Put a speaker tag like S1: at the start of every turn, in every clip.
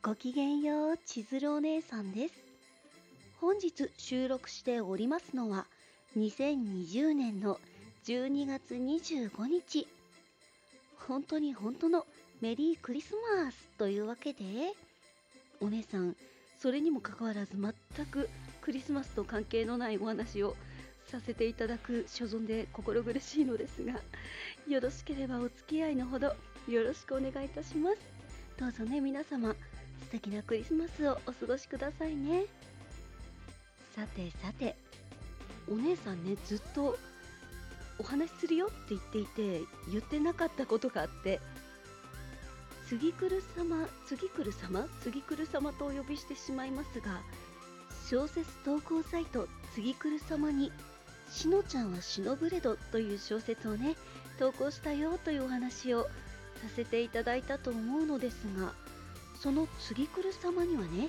S1: ごきげんよう、千鶴お姉さんです。本日収録しておりますのは、2020年の12月25日。本当に本当のメリークリスマスというわけで、お姉さん、それにもかかわらず全くクリスマスと関係のないお話をさせていただく所存で心苦しいのですが、よろしければお付き合いのほどよろしくお願いいたします。どうぞね、皆様、素敵なクリスマスをお過ごしくださいね。さてさて、お姉さんね、ずっとお話しするよって言っていて、言ってなかったことがあって、次来る様、次来る様、次来る様とお呼びしてしまいますが、小説投稿サイト次来る様にしのちゃんはしのぶれどという小説をね投稿したよというお話をさせていただいたと思うのですがその次来る様にはね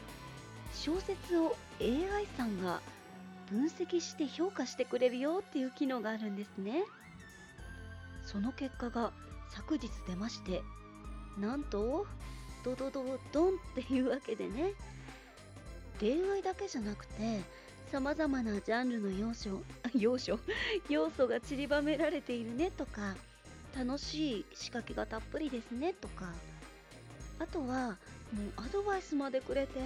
S1: 小説を AI さんが分析して評価してくれるよっていう機能があるんですね。その結果が昨日出ましてなんとドドドドンっていうわけでね恋愛だけじゃなくてさまざまなジャンルの要素 要素要素が散りばめられているねとか楽しい仕掛けがたっぷりですねとかあとはもうアドバイスまでくれて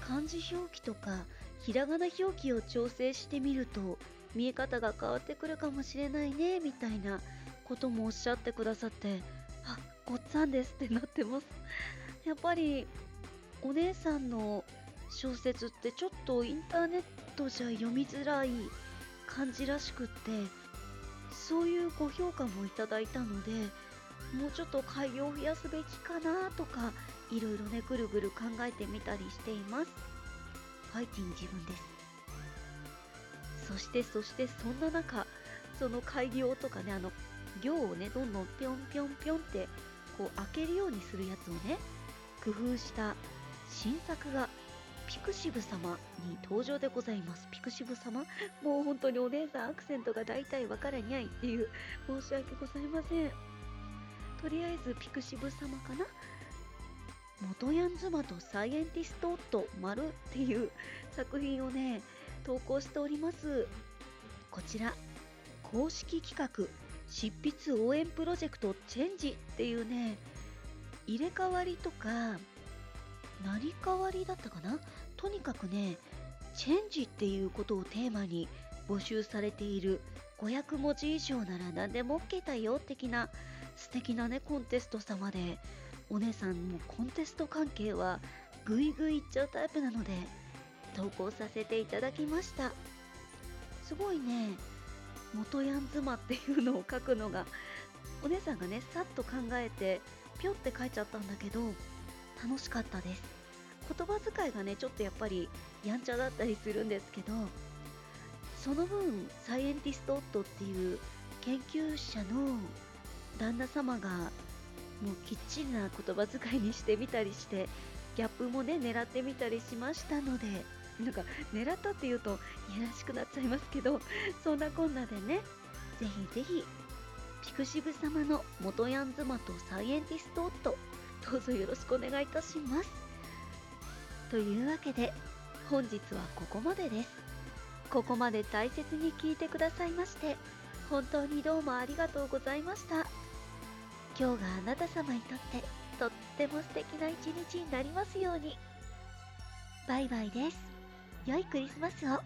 S1: 漢字表記とかひらがな表記を調整してみると見え方が変わってくるかもしれないねみたいなこともおっしゃってくださってあごっつぁんですってなってます。やっぱりお姉さんの小説ってちょっとインターネットじゃ読みづらい感じらしくってそういうご評価もいただいたのでもうちょっと開業を増やすべきかなとかいろいろねぐるぐる考えてみたりしていますファイティン自分ですそしてそしてそんな中その開業とかねあの行をねどんどんぴょんぴょんぴょんってこう開けるようにするやつをね工夫した新作が pixiv様に登場でございます。 pixiv様もう本当にお姉さんアクセントが大体わからにゃいっていう申し訳ございません。とりあえず pixiv様かな？元ヤン妻とサイエンティストと丸っていう作品をね、投稿しております。こちら、公式企画、執筆応援プロジェクトチェンジっていうね、入れ替わりとか、成り代わりだったかな？とにかくね、チェンジっていうことをテーマに募集されている500文字以上なら何でも OK だよ的な素敵なねコンテスト様でお姉さんもコンテスト関係はぐいぐいいっちゃうタイプなので投稿させていただきました。すごいね元ヤン妻っていうのを書くのがお姉さんがねさっと考えてぴょって書いちゃったんだけど楽しかったです。言葉遣いがねちょっとやっぱりやんちゃだったりするんですけどその分サイエンティスト夫っていう研究者の旦那様がもうきっちりな言葉遣いにしてみたりしてギャップもね狙ってみたりしましたのでなんか狙ったっていうといやらしくなっちゃいますけどそんなこんなでねぜひぜひピクシブ様の元ヤン妻とサイエンティスト夫どうぞよろしくお願いいたします。というわけで本日はここまでです。ここまで大切に聞いてくださいまして本当にどうもありがとうございました。今日があなた様にとってとっても素敵な一日になりますように。バイバイです。良いクリスマスを。